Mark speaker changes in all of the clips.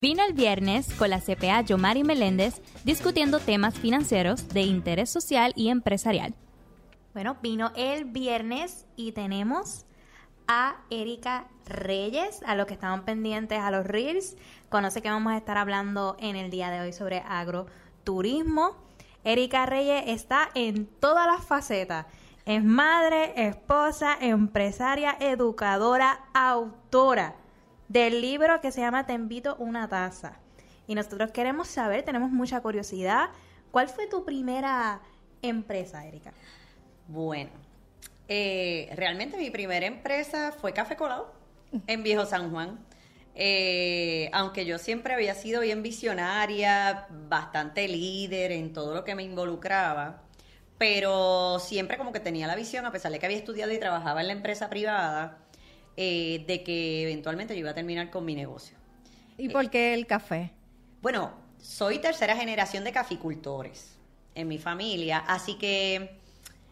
Speaker 1: Vino el viernes con la CPA Yomari Meléndez discutiendo temas financieros de interés social y empresarial. Bueno, vino el viernes y tenemos a Erika Reyes, a los que estaban pendientes a los Reels. Conoce que vamos a estar hablando en el día de hoy sobre agroturismo. Erika Reyes está en todas las facetas. Es madre, esposa, empresaria, educadora, autora del libro que se llama Te invito una taza. Y nosotros queremos saber, tenemos mucha curiosidad, ¿cuál fue tu primera empresa, Erika?
Speaker 2: Bueno, eh, realmente mi primera empresa fue Café Colado en Viejo San Juan. Eh, aunque yo siempre había sido bien visionaria, bastante líder en todo lo que me involucraba, pero siempre como que tenía la visión, a pesar de que había estudiado y trabajaba en la empresa privada, eh, de que eventualmente yo iba a terminar con mi negocio.
Speaker 3: ¿Y por qué el café?
Speaker 2: Bueno, soy tercera generación de caficultores en mi familia, así que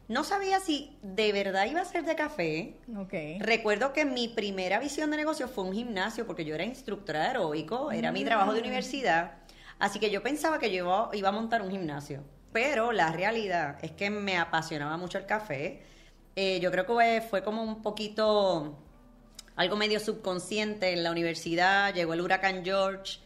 Speaker 2: no sabía si de verdad iba a ser de café.
Speaker 3: Okay.
Speaker 2: Recuerdo que mi primera visión de negocio fue un gimnasio, porque yo era instructora de aeróbico, era mi trabajo de mm. universidad, así que yo pensaba que yo iba a montar un gimnasio. Pero la realidad es que me apasionaba mucho el café. Eh, yo creo que fue como un poquito algo medio subconsciente en la universidad, llegó el huracán George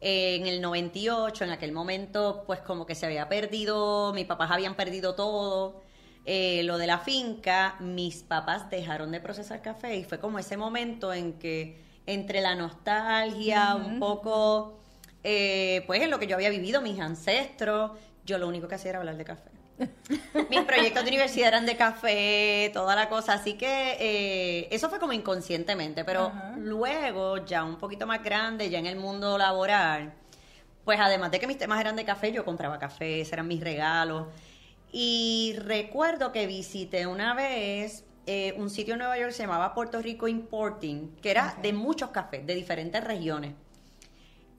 Speaker 2: eh, en el 98, en aquel momento pues como que se había perdido, mis papás habían perdido todo, eh, lo de la finca, mis papás dejaron de procesar café y fue como ese momento en que entre la nostalgia, un poco, eh, pues en lo que yo había vivido, mis ancestros, yo lo único que hacía era hablar de café. Mis proyectos de universidad eran de café, toda la cosa, así que eh, eso fue como inconscientemente, pero luego, ya un poquito más grande, ya en el mundo laboral, pues además de que mis temas eran de café, yo compraba café, eran mis regalos. Y recuerdo que visité una vez eh, un sitio en Nueva York que se llamaba Puerto Rico Importing, que era de muchos cafés, de diferentes regiones.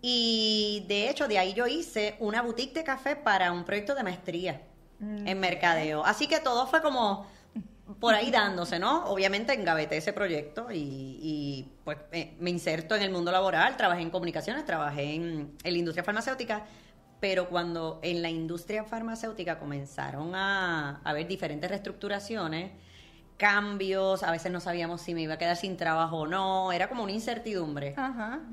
Speaker 2: Y de hecho, de ahí yo hice una boutique de café para un proyecto de maestría en mm. mercadeo. Así que todo fue como por ahí dándose, ¿no? Obviamente engaveté ese proyecto y, pues me, inserto en el mundo laboral, trabajé en comunicaciones, trabajé en, la industria farmacéutica, pero cuando en la industria farmacéutica comenzaron a haber diferentes reestructuraciones, cambios, a veces no sabíamos si me iba a quedar sin trabajo o no, era como una incertidumbre.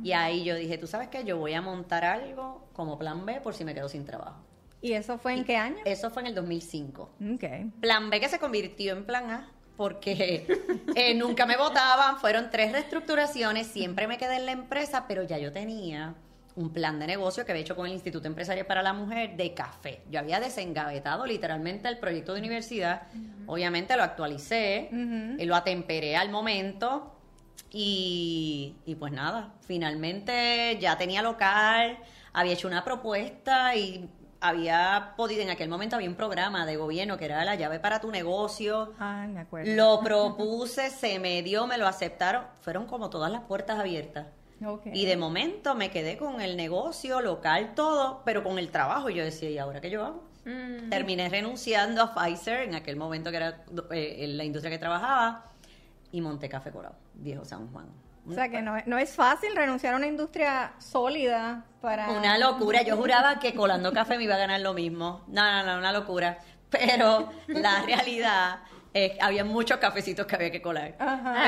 Speaker 2: Y ahí yo dije, tú sabes qué, yo voy a montar algo como plan B por si me quedo sin trabajo.
Speaker 3: ¿Y eso fue en qué año?
Speaker 2: Eso fue en el 2005.
Speaker 3: Okay.
Speaker 2: Plan B que se convirtió en plan A porque eh, nunca me votaban, fueron tres reestructuraciones, siempre me quedé en la empresa, pero ya yo tenía un plan de negocio que había hecho con el Instituto Empresarial para la Mujer de café. Yo había desengavetado literalmente el proyecto de universidad, obviamente lo actualicé, y lo atemperé al momento y, y pues nada, finalmente ya tenía local, había hecho una propuesta y había podido, en aquel momento había un programa de gobierno que era la llave para tu negocio.
Speaker 3: Ah, me acuerdo.
Speaker 2: Lo propuse, se me dio, me lo aceptaron. Fueron como todas las puertas abiertas. Y de momento me quedé con el negocio local, todo, pero con el trabajo. Yo decía, ¿y ahora qué yo hago? Mm. Terminé renunciando a Pfizer, en aquel momento que era eh, en la industria que trabajaba, y monté Café Corado, viejo San Juan.
Speaker 3: O sea que no, no es fácil renunciar a una industria sólida para...
Speaker 2: Una locura. Yo juraba que colando café me iba a ganar lo mismo. No, no, no, una locura. Pero la realidad es que había muchos cafecitos que había que colar.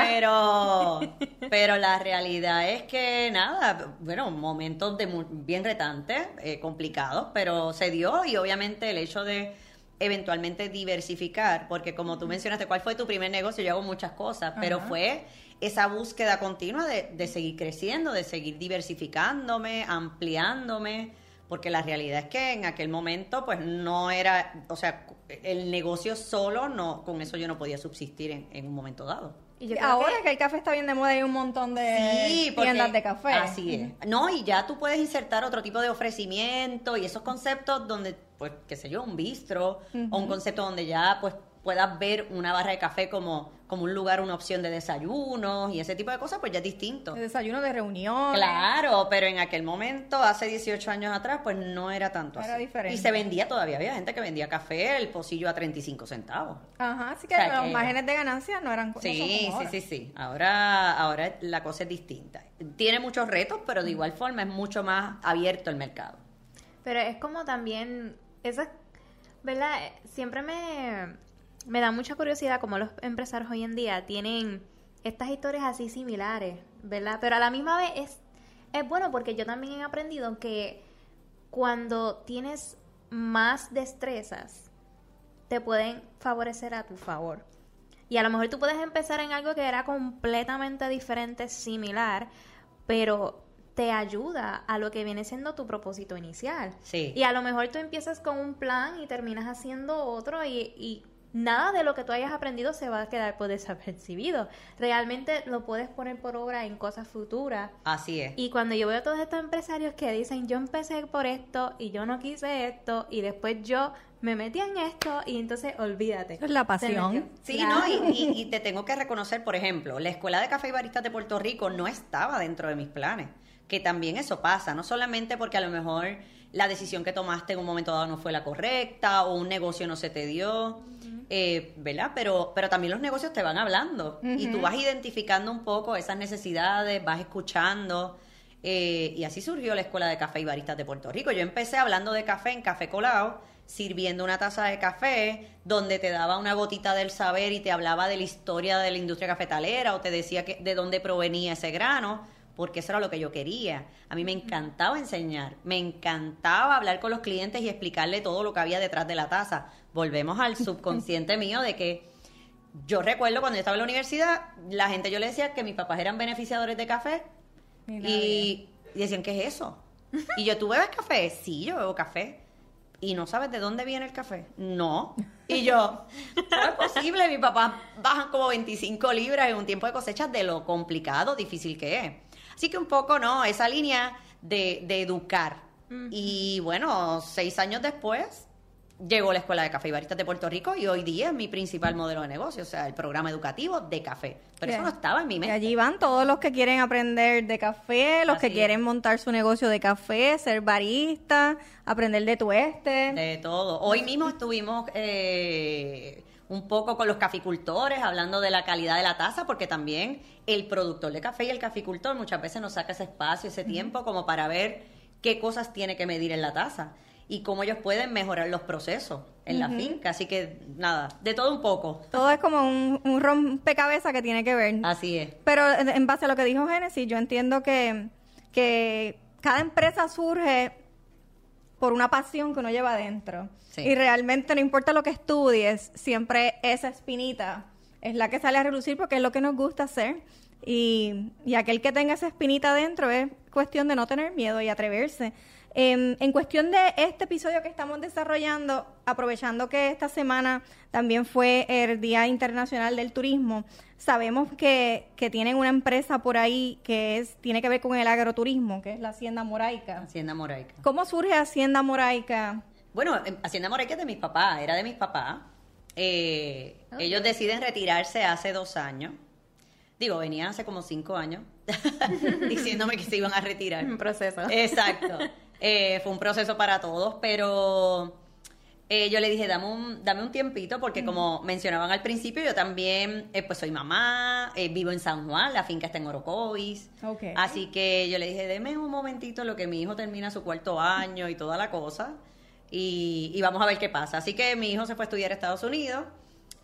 Speaker 2: Pero, pero la realidad es que nada, bueno, momentos de bien retantes, eh, complicados, pero se dio y obviamente el hecho de eventualmente diversificar, porque como tú mencionaste, ¿cuál fue tu primer negocio? Yo hago muchas cosas, pero fue esa búsqueda continua de, de seguir creciendo, de seguir diversificándome, ampliándome, porque la realidad es que en aquel momento pues no era, o sea, el negocio solo, no con eso yo no podía subsistir en, en un momento dado.
Speaker 3: Y ahora que, el café está bien de moda hay un montón de tiendas de café.
Speaker 2: Así es. No, y ya tú puedes insertar otro tipo de ofrecimiento y esos conceptos donde, pues, qué sé yo, un bistro o un concepto donde ya, pues, puedas ver una barra de café como, como un lugar, una opción de desayunos y ese tipo de cosas, pues ya es distinto.
Speaker 3: De desayuno de reunión.
Speaker 2: Claro, pero en aquel momento, hace 18 años atrás, pues no era tanto
Speaker 3: Era
Speaker 2: así.
Speaker 3: diferente.
Speaker 2: Y se vendía todavía, había gente que vendía café, el pocillo a 35 centavos.
Speaker 3: Ajá, así que
Speaker 2: O sea
Speaker 3: los
Speaker 2: que-
Speaker 3: márgenes de ganancia no eran
Speaker 2: Sí, sí, sí, sí. Ahora, ahora la cosa es distinta. Tiene muchos retos, pero de igual forma es mucho más abierto el mercado.
Speaker 1: Pero es como también, esa, ¿verdad? Siempre me, me da mucha curiosidad cómo los empresarios hoy en día tienen estas historias así similares, ¿verdad? Pero a la misma vez es, es bueno porque yo también he aprendido que cuando tienes más destrezas, te pueden favorecer a tu favor. Y a lo mejor tú puedes empezar en algo que era completamente diferente, similar, pero te ayuda a lo que viene siendo tu propósito inicial.
Speaker 2: Sí.
Speaker 1: Y a lo mejor tú empiezas con un plan y terminas haciendo otro y, y nada de lo que tú hayas aprendido se va a quedar por desapercibido. Realmente lo puedes poner por obra en cosas futuras.
Speaker 2: Así es.
Speaker 1: Y cuando yo veo a todos estos empresarios que dicen, yo empecé por esto y yo no quise esto y después yo me metí en esto y entonces olvídate.
Speaker 3: Es la pasión.
Speaker 2: Sí,
Speaker 1: Claro.
Speaker 2: ¿no? Y, y- y te tengo que reconocer, por ejemplo, la Escuela de Café y Baristas de Puerto Rico no estaba dentro de mis planes. Que también eso pasa, no solamente porque a lo mejor la decisión que tomaste en un momento dado no fue la correcta o un negocio no se te dio, eh, ¿verdad? Pero, pero también los negocios te van hablando y tú vas identificando un poco esas necesidades, vas escuchando. eh, y así surgió la Escuela de Café y Baristas de Puerto Rico. Yo empecé hablando de café en Café Colado, sirviendo una taza de café, donde te daba una gotita del saber y te hablaba de la historia de la industria cafetalera o te decía que, de dónde provenía ese grano, porque eso era lo que yo quería. A mí me encantaba enseñar, me encantaba hablar con los clientes y explicarle todo lo que había detrás de la taza. Volvemos al subconsciente mío de que yo recuerdo cuando yo estaba en la universidad, la gente yo le decía que mis papás eran beneficiadores de café y, y decían, ¿qué es eso? Y yo, ¿tú bebes café? Sí, yo bebo café. ¿Y no sabes de dónde viene el café? No. Y yo, ¿cómo es posible? Mi papá bajan como 25 libras en un tiempo de cosecha de lo complicado, difícil que es. Así que un poco, ¿no? Esa línea de, de educar. Y bueno, seis años después llegó la Escuela de Café y Baristas de Puerto Rico y hoy día es mi principal modelo de negocio, o sea, el programa educativo de café. Pero eso no estaba en mi
Speaker 3: Y
Speaker 2: mente.
Speaker 3: allí van todos los que quieren aprender de café, los que
Speaker 2: es.
Speaker 3: quieren montar su negocio de café, ser barista, aprender de tueste.
Speaker 2: De todo. Hoy mismo estuvimos eh, un poco con los caficultores hablando de la calidad de la taza, porque también el productor de café y el caficultor muchas veces nos saca ese espacio, ese tiempo, como para ver qué cosas tiene que medir en la taza y cómo ellos pueden mejorar los procesos en la finca. Así que nada, de todo un poco.
Speaker 3: Todo es como un, un rompecabezas que tiene que ver.
Speaker 2: Así es.
Speaker 3: Pero en en base a lo que dijo Génesis, yo entiendo que, que cada empresa surge por una pasión que uno lleva adentro.
Speaker 2: Sí.
Speaker 3: Y realmente no importa lo que estudies, siempre esa espinita es la que sale a relucir porque es lo que nos gusta hacer. Y, y aquel que tenga esa espinita adentro es cuestión de no tener miedo y atreverse. Em, en cuestión de este episodio que estamos desarrollando, aprovechando que esta semana también fue el Día Internacional del Turismo, sabemos que, que tienen una empresa por ahí que es tiene que ver con el agroturismo, que es la Hacienda Moraica.
Speaker 2: Hacienda Moraica.
Speaker 3: ¿Cómo surge Hacienda Moraica?
Speaker 2: Bueno, em, Hacienda Moraica es de mis papás, era de mis papás. Eh, Ellos deciden retirarse hace dos años. Digo, venían hace como cinco años diciéndome que se iban a retirar.
Speaker 1: Un proceso.
Speaker 2: Exacto. Eh, fue un proceso para todos, pero eh, yo le dije, dame un, dame un tiempito, porque como mencionaban al principio, yo también, eh, pues soy mamá, eh, vivo en San Juan, la finca está en Orocovis. Así que yo le dije, deme un momentito lo que mi hijo termina su cuarto año y toda la cosa, y, y vamos a ver qué pasa. Así que mi hijo se fue a estudiar a Estados Unidos.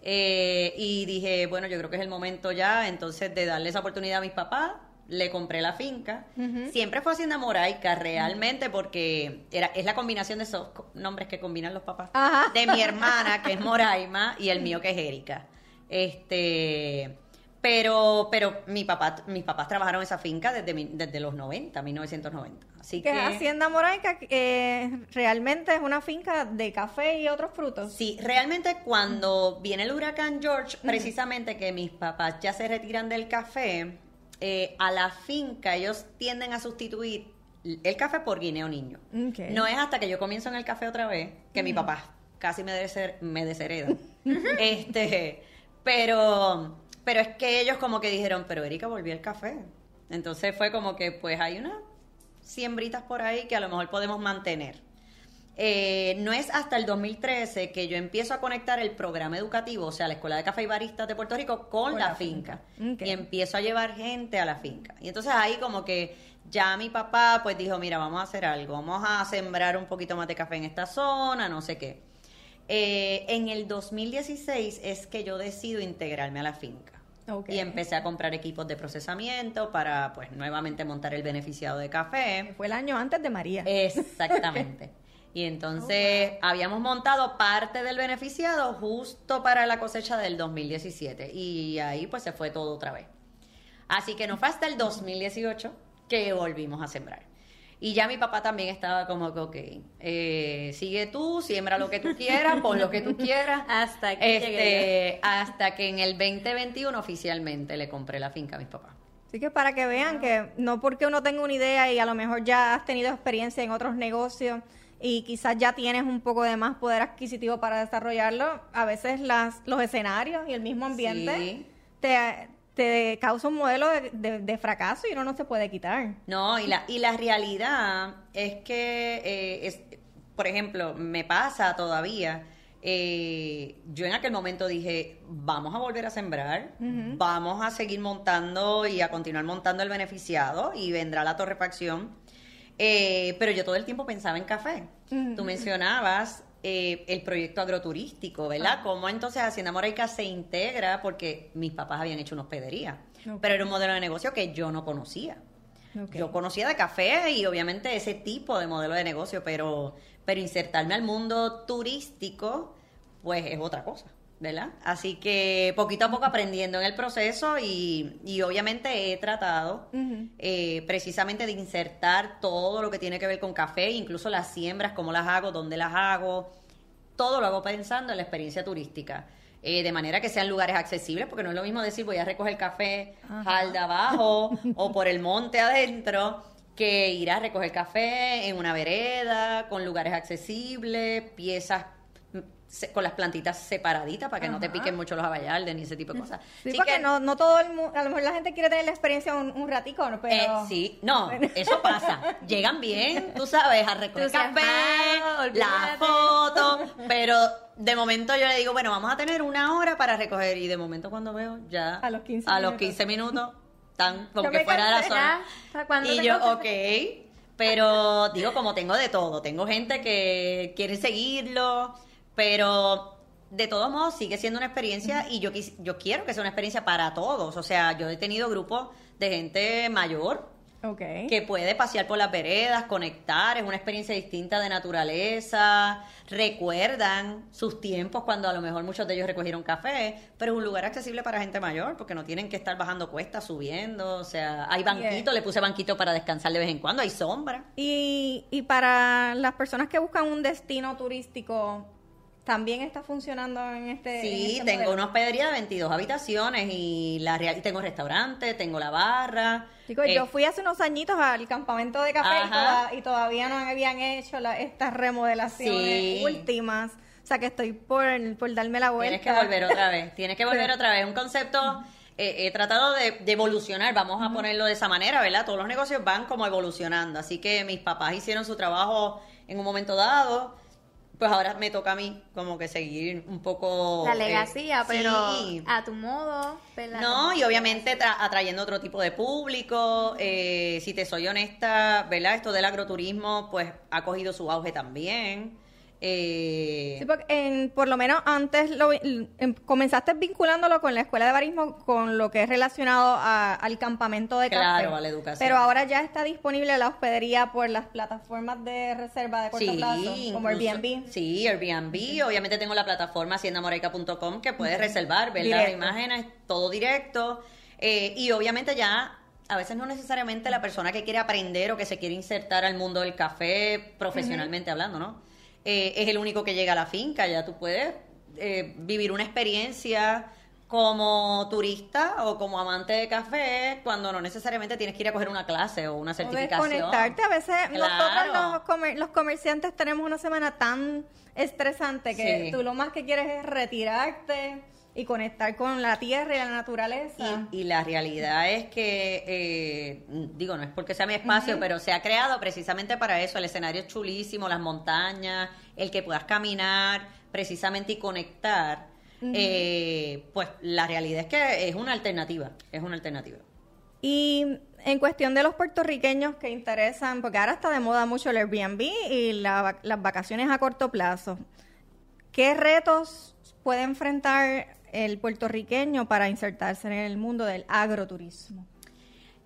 Speaker 2: y dije, bueno, yo creo que es el momento ya entonces de darle esa oportunidad a mis papás. Le compré la finca. Siempre fue Hacienda Moraica, realmente, porque era, es la combinación de esos nombres que combinan los papás.
Speaker 3: Ajá.
Speaker 2: De mi hermana, que es Moraima, y el mío, que es Erika. Este. Pero, pero mi papá, mis papás trabajaron esa finca desde, mi- desde los 90, 1990. Así
Speaker 3: Que
Speaker 2: que.
Speaker 3: Hacienda Moraica eh, realmente es una finca de café y otros frutos.
Speaker 2: Sí, realmente cuando viene el huracán George, precisamente que mis papás ya se retiran del café, eh, a la finca ellos tienden a sustituir el café por guineo niño. No es hasta que yo comienzo en el café otra vez que mi papá casi me, deser- me deshereda. este, pero, pero es que ellos como que dijeron, pero Erika volvió el café. Entonces fue como que pues hay unas siembritas por ahí que a lo mejor podemos mantener. Eh, no es hasta el 2013 que yo empiezo a conectar el programa educativo, o sea, la Escuela de Café y Baristas de Puerto Rico, con, la, finca. Y empiezo a llevar gente a la finca. Y entonces ahí como que ya mi papá pues dijo, mira, vamos a hacer algo, vamos a sembrar un poquito más de café en esta zona, no sé qué. Eh, en el 2016 es que yo decido integrarme a la finca. Y empecé a comprar equipos de procesamiento para, pues, nuevamente montar el beneficiado de café.
Speaker 3: Fue el año antes de María.
Speaker 2: Exactamente. Y entonces oh, habíamos montado parte del beneficiado justo para la cosecha del 2017. Y ahí pues se fue todo otra vez. Así que no fue hasta el 2018 que volvimos a sembrar. Y ya mi papá también estaba como que, ok, eh, sigue tú, siembra lo que tú quieras, pon lo que tú quieras.
Speaker 1: hasta que
Speaker 2: este, Hasta que en el 2021 oficialmente le compré la finca a mis papás.
Speaker 3: Así que para que vean que no porque uno tenga una idea y a lo mejor ya has tenido experiencia en otros negocios, y quizás ya tienes un poco de más poder adquisitivo para desarrollarlo, a veces las, los escenarios y el mismo ambiente te, te causa un modelo de, fracaso y uno no se puede quitar.
Speaker 2: No, y la, y la realidad es que, eh, es, por ejemplo, me pasa todavía. Eh, yo en aquel momento dije, vamos a volver a sembrar, vamos a seguir montando y a continuar montando el beneficiado y vendrá la torrefacción eh, pero yo todo el tiempo pensaba en café. Tú mencionabas eh, el proyecto agroturístico, ¿verdad? Cómo entonces Hacienda Moraica se integra, porque mis papás habían hecho una hospedería, pero era un modelo de negocio que yo no conocía. Yo conocía de café y obviamente ese tipo de modelo de negocio, pero, pero insertarme al mundo turístico, pues es otra cosa. ¿Verdad? Así que poquito a poco aprendiendo en el proceso y, y obviamente he tratado eh, precisamente de insertar todo lo que tiene que ver con café, incluso las siembras, cómo las hago, dónde las hago, todo lo hago pensando en la experiencia turística. Eh, de manera que sean lugares accesibles, porque no es lo mismo decir voy a recoger café al de abajo o por el monte adentro, que ir a recoger café en una vereda, con lugares accesibles, piezas con las plantitas separaditas para que no te piquen mucho los abayaldes ni ese tipo de cosas.
Speaker 3: Sí, porque no, no todo el mundo, a lo mejor la gente quiere tener la experiencia un, un ratico, ¿no? pero...
Speaker 2: Eh, sí, no, eso pasa. Llegan bien, tú sabes, a recoger café, la foto, pero de momento yo le digo, bueno, vamos a tener una hora para recoger y de momento cuando veo ya
Speaker 3: a los 15
Speaker 2: a los 15 minutos están como que fuera de la zona. Y yo, ok, pero digo, como tengo de todo, tengo gente que quiere seguirlo, pero de todos modos sigue siendo una experiencia y yo, yo quiero que sea una experiencia para todos. O sea, yo he tenido grupos de gente mayor que puede pasear por las veredas, conectar, es una experiencia distinta de naturaleza, recuerdan sus tiempos cuando a lo mejor muchos de ellos recogieron café, pero es un lugar accesible para gente mayor porque no tienen que estar bajando cuestas, subiendo, o sea, hay banquito, le puse banquito para descansar de vez en cuando, hay sombra.
Speaker 3: Y, y para las personas que buscan un destino turístico, también está funcionando en este.
Speaker 2: Sí,
Speaker 3: este
Speaker 2: tengo una hospedería de 22 habitaciones y la real, tengo restaurante, tengo la barra.
Speaker 3: Yo eh, fui hace unos añitos al campamento de café y, todavía no habían hecho estas remodelaciones últimas. O sea que estoy por, por darme la vuelta.
Speaker 2: Tienes que volver otra vez, tienes que volver otra vez. Un concepto, eh, he tratado de, de, evolucionar, vamos a ponerlo de esa manera, ¿verdad? Todos los negocios van como evolucionando. Así que mis papás hicieron su trabajo en un momento dado pues ahora me toca a mí como que seguir un poco...
Speaker 1: La eh, legacía, pero a tu modo.
Speaker 2: No, y obviamente atrayendo otro tipo de público. Eh, si te soy honesta, ¿verdad? Esto del agroturismo pues ha cogido su auge también.
Speaker 3: Eh, sí, porque por lo menos antes lo, em, comenzaste vinculándolo con la escuela de barismo, con lo que es relacionado al campamento de
Speaker 2: claro, a la educación.
Speaker 3: Pero ahora ya está disponible la hospedería por las plataformas de reserva de corto plazo, como Airbnb.
Speaker 2: Sí, Airbnb. Obviamente tengo la plataforma haciendamoraica.com que puedes reservar, ver las imágenes, todo directo. Eh, y obviamente ya a veces no necesariamente la persona que quiere aprender o que se quiere insertar al mundo del café profesionalmente hablando, ¿no? Eh, es el único que llega a la finca, ya tú puedes eh, vivir una experiencia como turista o como amante de café cuando no necesariamente tienes que ir a coger una clase o una
Speaker 3: O
Speaker 2: certificación.
Speaker 3: desconectarte. A veces
Speaker 2: Claro.
Speaker 3: nosotros los, comer- los comerciantes tenemos una semana tan estresante que
Speaker 2: Sí.
Speaker 3: tú lo más que quieres es retirarte y conectar con la tierra y la naturaleza.
Speaker 2: Y, y la realidad es que, eh, digo, no es porque sea mi espacio, pero se ha creado precisamente para eso. El escenario es chulísimo, las montañas, el que puedas caminar precisamente y conectar. eh, pues la realidad es que es una alternativa, es una alternativa.
Speaker 3: Y en cuestión de los puertorriqueños que interesan, porque ahora está de moda mucho el Airbnb y la las vacaciones a corto plazo, ¿qué retos puede enfrentar el puertorriqueño para insertarse en el mundo del agroturismo?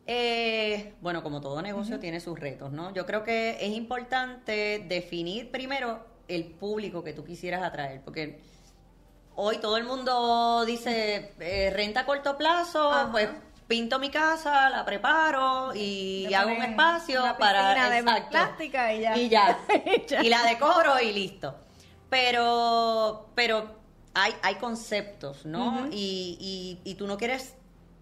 Speaker 2: Eh, bueno, como todo negocio tiene sus retos, ¿no? Yo creo que es importante definir primero el público que tú quisieras atraer, porque hoy todo el mundo dice eh, renta a corto plazo,
Speaker 3: Ajá.
Speaker 2: pues pinto mi casa, la preparo y hago un espacio
Speaker 3: una
Speaker 2: para
Speaker 3: de
Speaker 2: exacto.
Speaker 3: plástica y ya.
Speaker 2: y ya
Speaker 3: Y ya.
Speaker 2: y la decoro y listo. Pero pero hay hay conceptos, ¿no? y, y, y tú no quieres,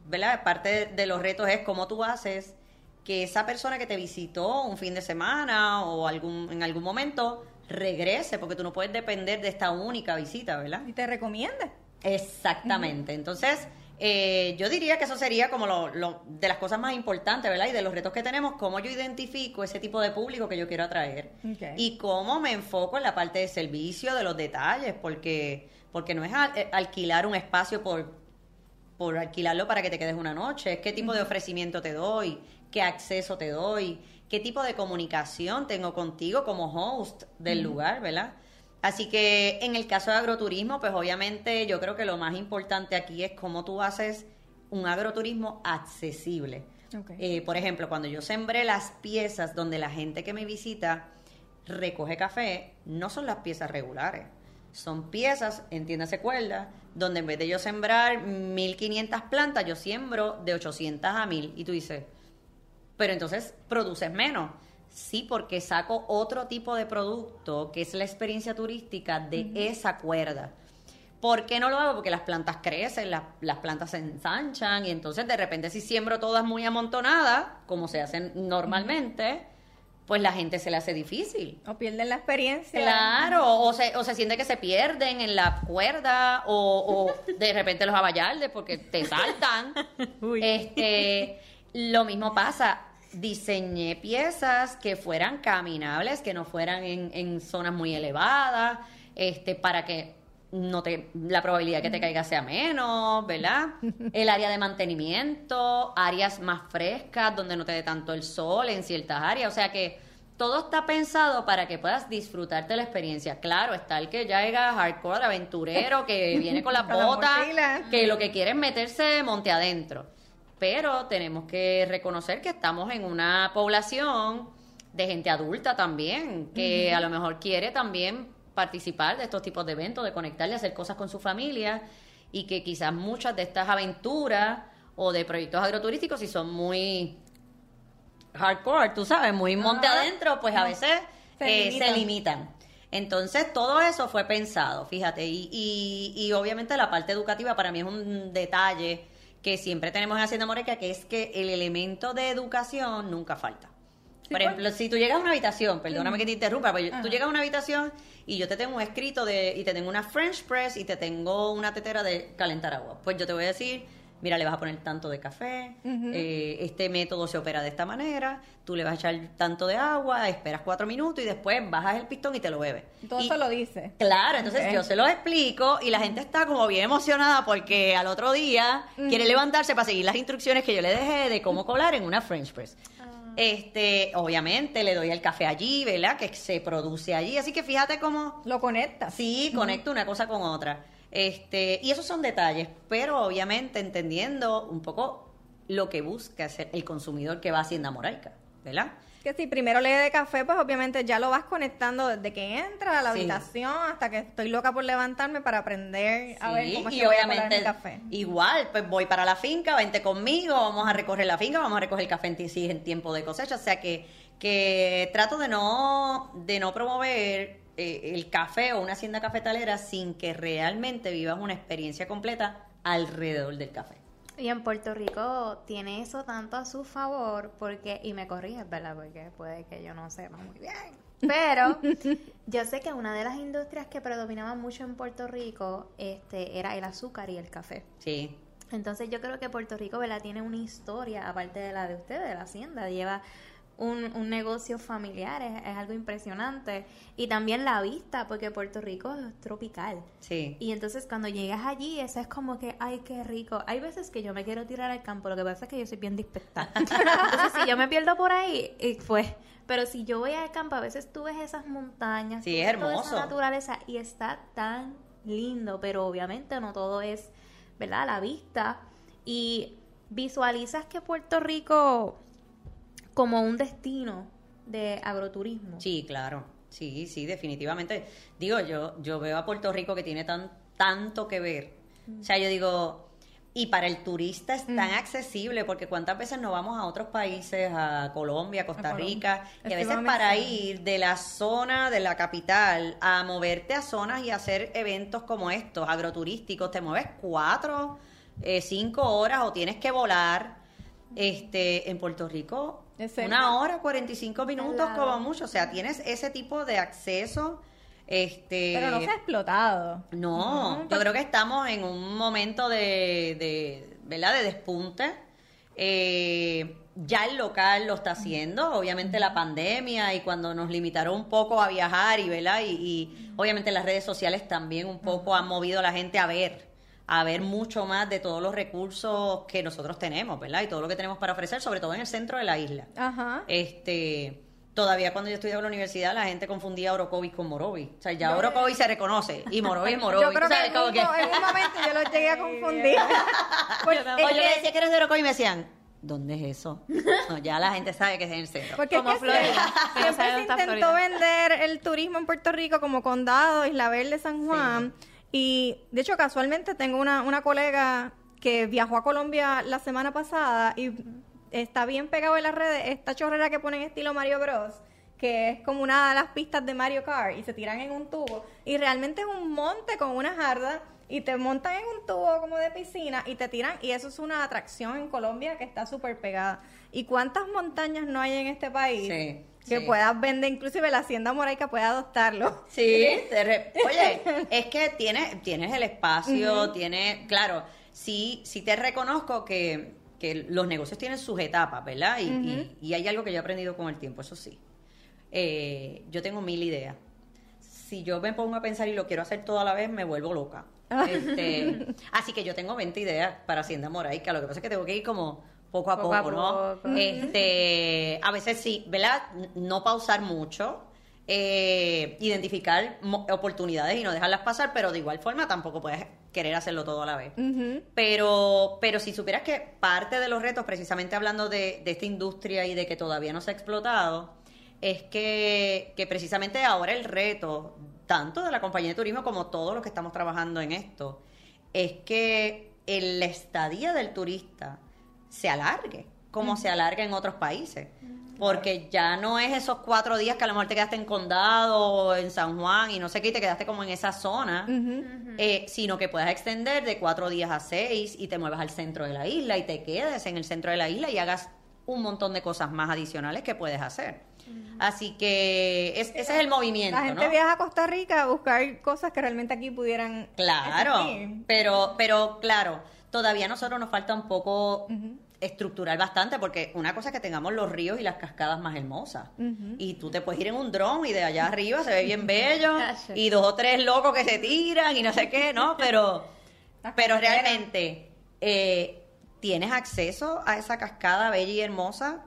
Speaker 2: ¿verdad? Parte de, de los retos es cómo tú haces que esa persona que te visitó un fin de semana o algún en algún momento regrese, porque tú no puedes depender de esta única visita, ¿verdad?
Speaker 3: Y te recomiende.
Speaker 2: Exactamente. Entonces, eh, yo diría que eso sería como lo, lo- de las cosas más importantes, ¿verdad? Y de los retos que tenemos, cómo yo identifico ese tipo de público que yo quiero atraer. Y cómo me enfoco en la parte de servicio, de los detalles, porque, porque no es al- eh, alquilar un espacio por, por alquilarlo para que te quedes una noche, es qué tipo de ofrecimiento te doy, qué acceso te doy, qué tipo de comunicación tengo contigo como host del lugar, ¿verdad? Así que en el caso de agroturismo, pues obviamente yo creo que lo más importante aquí es cómo tú haces un agroturismo accesible. Eh, por ejemplo, cuando yo sembré las piezas donde la gente que me visita recoge café, no son las piezas regulares. Son piezas, entiéndase cuerda, donde en vez de yo sembrar 1500 plantas, yo siembro de 800 a 1000. Y tú dices, pero entonces produces menos. Sí, porque saco otro tipo de producto que es la experiencia turística de esa cuerda. ¿Por qué no lo hago? Porque las plantas crecen, las, las plantas se ensanchan y entonces de repente si siembro todas muy amontonadas, como se hacen normalmente, pues la gente se le hace difícil.
Speaker 3: O pierden la experiencia.
Speaker 2: Claro, o se, o se siente que se pierden en la cuerda o, o de repente los abayaldes porque te saltan.
Speaker 3: Uy.
Speaker 2: Este, lo mismo pasa. Diseñé piezas que fueran caminables, que no fueran en, en zonas muy elevadas, este, para que no te, la probabilidad que te caiga sea menos, ¿verdad? El área de mantenimiento, áreas más frescas donde no te dé tanto el sol en ciertas áreas, o sea que todo está pensado para que puedas disfrutarte la experiencia. Claro, está el que ya llega hardcore, aventurero, que viene con las
Speaker 3: Con la
Speaker 2: botas,
Speaker 3: mochila.
Speaker 2: que lo que quiere es meterse monte adentro. Pero tenemos que reconocer que estamos en una población de gente adulta también, que a lo mejor quiere también participar de estos tipos de eventos, de conectar y hacer cosas con su familia, y que quizás muchas de estas aventuras o de proyectos agroturísticos, si son muy hardcore, tú sabes, muy monte
Speaker 3: Ajá.
Speaker 2: adentro, pues a veces
Speaker 3: Se
Speaker 2: eh, se
Speaker 3: limitan.
Speaker 2: Entonces, todo eso fue pensado, fíjate, y, y, y obviamente la parte educativa para mí es un detalle que siempre tenemos en Hacienda Moreca, que es que el elemento de educación nunca falta.
Speaker 3: Sí,
Speaker 2: Por
Speaker 3: pues.
Speaker 2: ejemplo, si tú llegas a una habitación, perdóname que te interrumpa, pero
Speaker 3: Ajá.
Speaker 2: tú llegas a una habitación y yo te tengo un escrito de, y te tengo una French press y te tengo una tetera de calentar agua. Pues yo te voy a decir, mira, le vas a poner tanto de café, eh, este método se opera de esta manera, tú le vas a echar tanto de agua, esperas cuatro minutos y después bajas el pistón y te lo bebes.
Speaker 3: Todo eso lo dice.
Speaker 2: Claro, entonces yo se lo explico y la gente está como bien emocionada porque al otro día quiere levantarse para seguir las instrucciones que yo le dejé de cómo colar en una French press. Este, obviamente le doy el café allí, ¿verdad? Que se produce allí. Así que fíjate cómo
Speaker 3: Lo conectas.
Speaker 2: sí conecto una cosa con otra. Este, y esos son detalles, pero obviamente entendiendo un poco lo que busca hacer el consumidor que va a Hacienda Moraica, ¿verdad?
Speaker 3: Que si primero lee de café, pues obviamente ya lo vas conectando desde que entra a la
Speaker 2: Sí.
Speaker 3: habitación hasta que estoy loca por levantarme para aprender a ver cómo colar
Speaker 2: obviamente
Speaker 3: mi café.
Speaker 2: igual, pues voy para la finca, vente conmigo, vamos a recorrer la finca, vamos a recoger el café en, en tiempo de cosecha, o sea que, que trato de no, de no promover eh, el café o una hacienda cafetalera sin que realmente vivas una experiencia completa alrededor del café.
Speaker 1: Y en Puerto Rico tiene eso tanto a su favor, porque, y me corriges, ¿verdad? Porque puede que yo no sepa muy bien. Pero yo sé que una de las industrias que predominaba mucho en Puerto Rico este, era el azúcar y el café.
Speaker 2: Sí.
Speaker 1: Entonces yo creo que Puerto Rico, ¿verdad? Tiene una historia, aparte de la de ustedes, de la hacienda. Lleva un, un negocio familiar, es, es algo impresionante. Y también la vista, porque Puerto Rico es tropical.
Speaker 2: Sí.
Speaker 1: Y entonces cuando llegas allí, eso es como que, ay, qué rico. Hay veces que yo me quiero tirar al campo, lo que pasa es que yo soy bien dispectada. entonces si yo me pierdo por ahí, y pues... Pero si yo voy al campo, a veces tú ves esas montañas,
Speaker 2: Sí,
Speaker 1: tú
Speaker 2: es
Speaker 1: ves toda
Speaker 2: hermoso.
Speaker 1: esa naturaleza y está tan lindo, pero obviamente no todo es, ¿verdad? La vista. Y visualizas que Puerto Rico como un destino de agroturismo.
Speaker 2: Sí, claro. Sí, sí, definitivamente. Digo, yo, yo veo a Puerto Rico que tiene tan, tanto que ver. O sea, yo digo, y para el turista es tan accesible, porque cuántas veces nos vamos a otros países, a Colombia, Costa
Speaker 3: A Colombia.
Speaker 2: Rica, y a veces para ir de la zona de la capital a moverte a zonas y hacer eventos como estos, agroturísticos, te mueves cuatro, eh, cinco horas o tienes que volar. Este, en Puerto Rico, Una hora, 45 minutos como mucho. O sea, tienes ese tipo de acceso. Este,
Speaker 3: Pero no se ha explotado.
Speaker 2: no, yo creo que estamos en un momento de, de ¿verdad? De despunte. Eh, ya el local lo está haciendo, obviamente la pandemia y cuando nos limitaron un poco a viajar y, ¿verdad? Y, y obviamente las redes sociales también un poco han movido a la gente a ver, a ver mucho más de todos los recursos que nosotros tenemos, ¿verdad? Y todo lo que tenemos para ofrecer, sobre todo en el centro de la isla.
Speaker 3: Ajá.
Speaker 2: Este, todavía cuando yo estudiaba en la universidad la gente confundía Orocovis con Morovis. O sea, ya Orocovis se reconoce y Morovis es Morovis.
Speaker 3: Yo creo que en un,
Speaker 2: que-
Speaker 3: en un momento yo lo llegué a confundir. Porque,
Speaker 1: Yo
Speaker 3: es
Speaker 2: le decía que eres de Orocovis y me decían, ¿dónde es eso? No, ya la gente sabe que es en el centro.
Speaker 3: Porque
Speaker 1: Como
Speaker 3: es que
Speaker 1: Florida,
Speaker 3: siempre se intentó
Speaker 1: Florida.
Speaker 3: vender el turismo en Puerto Rico como condado, Isla Verde, San Juan. Y de hecho, casualmente tengo una, una colega que viajó a Colombia la semana pasada y está bien pegado en las redes esta chorrera que ponen estilo Mario Bros. que es como una de las pistas de Mario Kart y se tiran en un tubo y realmente es un monte con una jarda y te montan en un tubo como de piscina y te tiran y eso es una atracción en Colombia que está súper pegada. ¿Y cuántas montañas no hay en este país?
Speaker 2: Sí,
Speaker 3: que
Speaker 2: sí.
Speaker 3: puedas vender, inclusive la hacienda moraica puede adoptarlo.
Speaker 2: Sí, re- oye, es que tienes, tienes el espacio, tienes, claro, sí, sí te reconozco que, que los negocios tienen sus etapas, ¿verdad? Y, y- y hay algo que yo he aprendido con el tiempo, eso sí. Eh, yo tengo mil ideas. Si yo me pongo a pensar y lo quiero hacer todo a la vez, me vuelvo loca. Este, así que yo tengo 20 ideas para Hacienda Moraica. Lo que pasa es que tengo que ir como poco a
Speaker 1: Poco
Speaker 2: poco,
Speaker 1: a
Speaker 2: ¿no?
Speaker 1: poco.
Speaker 2: Este, a veces sí, ¿verdad? No pausar mucho, eh, identificar oportunidades y no dejarlas pasar, pero de igual forma tampoco puedes querer hacerlo todo a la vez. Pero, pero si supieras que parte de los retos, precisamente hablando de, de esta industria y de que todavía no se ha explotado, es que, que precisamente ahora el reto, tanto de la compañía de turismo como todos los que estamos trabajando en esto, es que el- la estadía del turista se alargue, como se alarga en otros países. Porque ya no es esos cuatro días que a lo mejor te quedaste en Condado o en San Juan y no sé qué, y te quedaste como en esa zona, eh, sino que puedas extender de cuatro días a seis y te muevas al centro de la isla y te quedes en el centro de la isla y hagas un montón de cosas más adicionales que puedes hacer. Así que es- ese es el movimiento,
Speaker 3: La gente
Speaker 2: ¿no?
Speaker 3: viaja a Costa Rica a buscar cosas que realmente aquí pudieran
Speaker 2: Claro,
Speaker 3: existir.
Speaker 2: pero, pero claro, todavía a nosotros nos falta un poco estructurar bastante, porque una cosa es que tengamos los ríos y las cascadas más hermosas. Y tú te puedes ir en un dron y de allá arriba se ve bien bello, y dos o tres locos que se tiran y no sé qué, ¿no? Pero, pero realmente, eh, ¿tienes acceso a esa cascada bella y hermosa?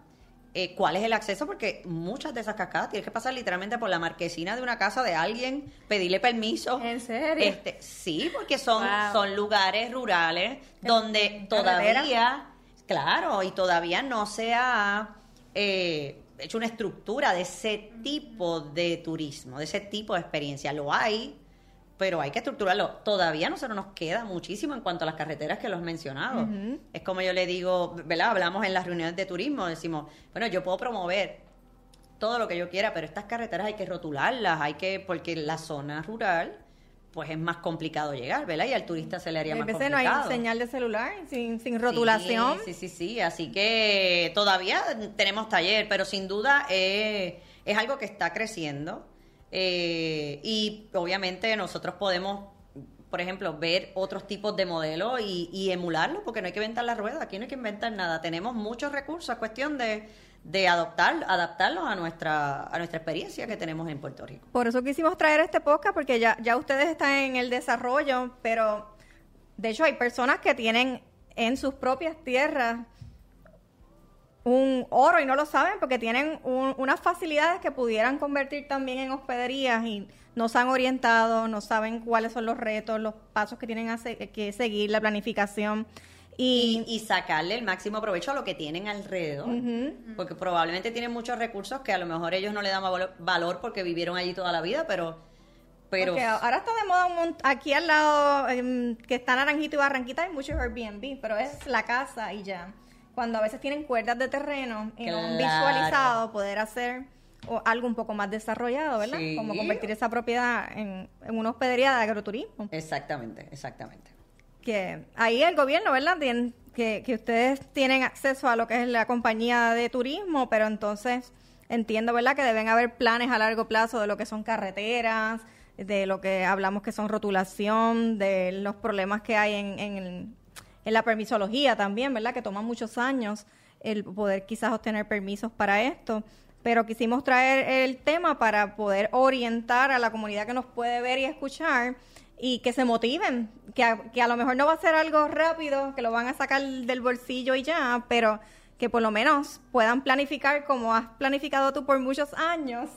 Speaker 2: Eh, ¿Cuál es el acceso? Porque muchas de esas cascadas tienes que pasar literalmente por la marquesina de una casa de alguien, pedirle permiso.
Speaker 1: ¿En serio?
Speaker 2: Este, sí, porque son,
Speaker 1: Wow.
Speaker 2: son lugares rurales donde
Speaker 3: carretera.
Speaker 2: todavía, claro, y todavía no se ha eh, hecho una estructura de ese tipo de turismo, de ese tipo de experiencia. Lo hay, pero hay que estructurarlo. Todavía a nosotros nos queda muchísimo en cuanto a las carreteras que lo has mencionado. Es como yo le digo, ¿verdad? Hablamos en las reuniones de turismo, decimos, bueno, yo puedo promover todo lo que yo quiera, pero estas carreteras hay que rotularlas, hay que, porque la zona rural pues es más complicado llegar, ¿verdad? Y al turista se le haría
Speaker 3: A
Speaker 2: más
Speaker 3: veces no hay señal de celular, sin, sin rotulación.
Speaker 2: Sí, sí, sí, sí. Así que todavía tenemos taller, pero sin duda eh, es algo que está creciendo. Eh, y obviamente nosotros podemos, por ejemplo, ver otros tipos de modelos y, y emularlo, porque no hay que inventar la rueda, aquí no hay que inventar nada. Tenemos muchos recursos, es cuestión de, de adoptar, adaptarlos a nuestra, a nuestra experiencia que tenemos en Puerto Rico.
Speaker 3: Por eso quisimos traer este podcast, porque ya, ya ustedes están en el desarrollo, pero de hecho hay personas que tienen en sus propias tierras un oro y no lo saben porque tienen un- unas facilidades que pudieran convertir también en hospederías y no se han orientado, no saben cuáles son los retos, los pasos que tienen a se- que seguir, la planificación.
Speaker 2: Y,
Speaker 3: Y,
Speaker 2: y sacarle el máximo provecho a lo que tienen alrededor. Porque probablemente tienen muchos recursos que a lo mejor ellos no le dan valo- valor porque vivieron allí toda la vida, pero... pero
Speaker 3: porque ahora está de moda un aquí al lado em, que está Naranjito y Barranquita hay muchos Airbnb, pero es la casa y ya. Cuando a veces tienen cuerdas de terreno y no han
Speaker 2: Claro.
Speaker 3: visualizado poder hacer o algo un poco más desarrollado, ¿verdad?
Speaker 2: Sí.
Speaker 3: Como convertir esa propiedad en, en una hospedería de agroturismo.
Speaker 2: Exactamente, exactamente.
Speaker 3: que ahí el gobierno, ¿verdad? Tien- que, que ustedes tienen acceso a lo que es la compañía de turismo, pero entonces entiendo, ¿verdad? Que deben haber planes a largo plazo de lo que son carreteras, de lo que hablamos que son rotulación, de los problemas que hay en, en, en la permisología también, ¿verdad? Que toma muchos años el poder quizás obtener permisos para esto. Pero quisimos traer el tema para poder orientar a la comunidad que nos puede ver y escuchar y que se motiven, que a, que a lo mejor no va a ser algo rápido, que lo van a sacar del bolsillo y ya, pero que por lo menos puedan planificar como has planificado tú por muchos años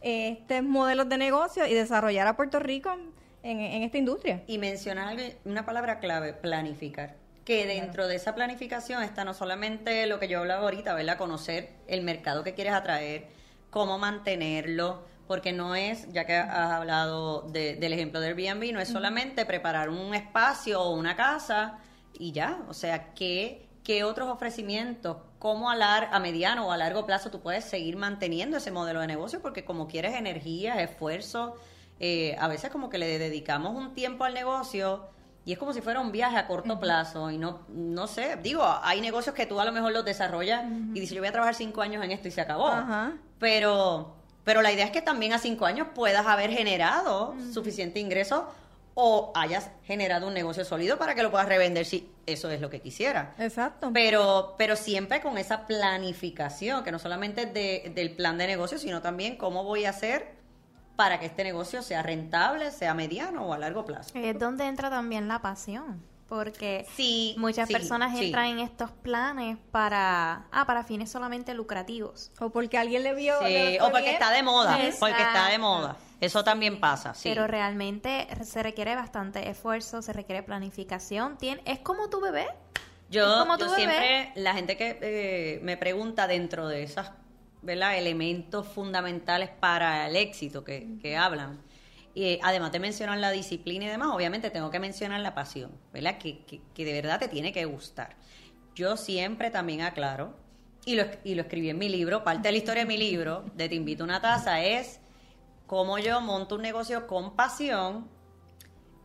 Speaker 3: estos modelos de negocio y desarrollar a Puerto Rico en, en esta industria.
Speaker 2: Y mencionar una palabra clave, planificar. Que dentro de esa planificación está no solamente lo que yo hablaba ahorita, ¿verdad? Conocer el mercado que quieres atraer, cómo mantenerlo, porque no es, ya que has hablado de- del ejemplo del Airbnb, no es solamente preparar un espacio o una casa y ya. O sea, ¿qué, qué otros ofrecimientos, cómo a, lar- a mediano o a largo plazo tú puedes seguir manteniendo ese modelo de negocio? Porque como quieres energía, esfuerzo, eh, a veces como que le dedicamos un tiempo al negocio y es como si fuera un viaje a corto plazo y no, no sé, digo, hay negocios que tú a lo mejor los desarrollas y dices yo voy a trabajar cinco años en esto y se acabó. Pero, pero la idea es que también a cinco años puedas haber generado suficiente ingreso o hayas generado un negocio sólido para que lo puedas revender si eso es lo que quisiera.
Speaker 3: Exacto.
Speaker 2: Pero, pero siempre con esa planificación, que no solamente es de- del plan de negocio, sino también cómo voy a hacer para que este negocio sea rentable, sea mediano o a largo plazo.
Speaker 1: Es donde entra también la pasión, porque
Speaker 2: Sí,
Speaker 1: muchas
Speaker 2: sí,
Speaker 1: personas
Speaker 2: sí.
Speaker 1: entran en estos planes para, ah, para fines solamente lucrativos.
Speaker 3: O porque alguien le vio.
Speaker 2: Sí,
Speaker 3: le
Speaker 2: o porque
Speaker 3: bien.
Speaker 2: está de moda,
Speaker 1: Exacto.
Speaker 2: porque está de moda. Eso también pasa, sí.
Speaker 1: Pero realmente se requiere bastante esfuerzo, se requiere planificación. Tien- es como tu bebé.
Speaker 2: Yo,
Speaker 1: como
Speaker 2: yo
Speaker 1: tu bebé.
Speaker 2: siempre, la gente que eh, me pregunta dentro de esos elementos fundamentales para el éxito que, que hablan, y eh, además de mencionar la disciplina y demás, obviamente tengo que mencionar la pasión, ¿verdad? Que, que, que de verdad te tiene que gustar. Yo siempre también aclaro, y lo, y lo escribí en mi libro, parte de la historia de mi libro, de Te invito a una taza, es cómo yo monto un negocio con pasión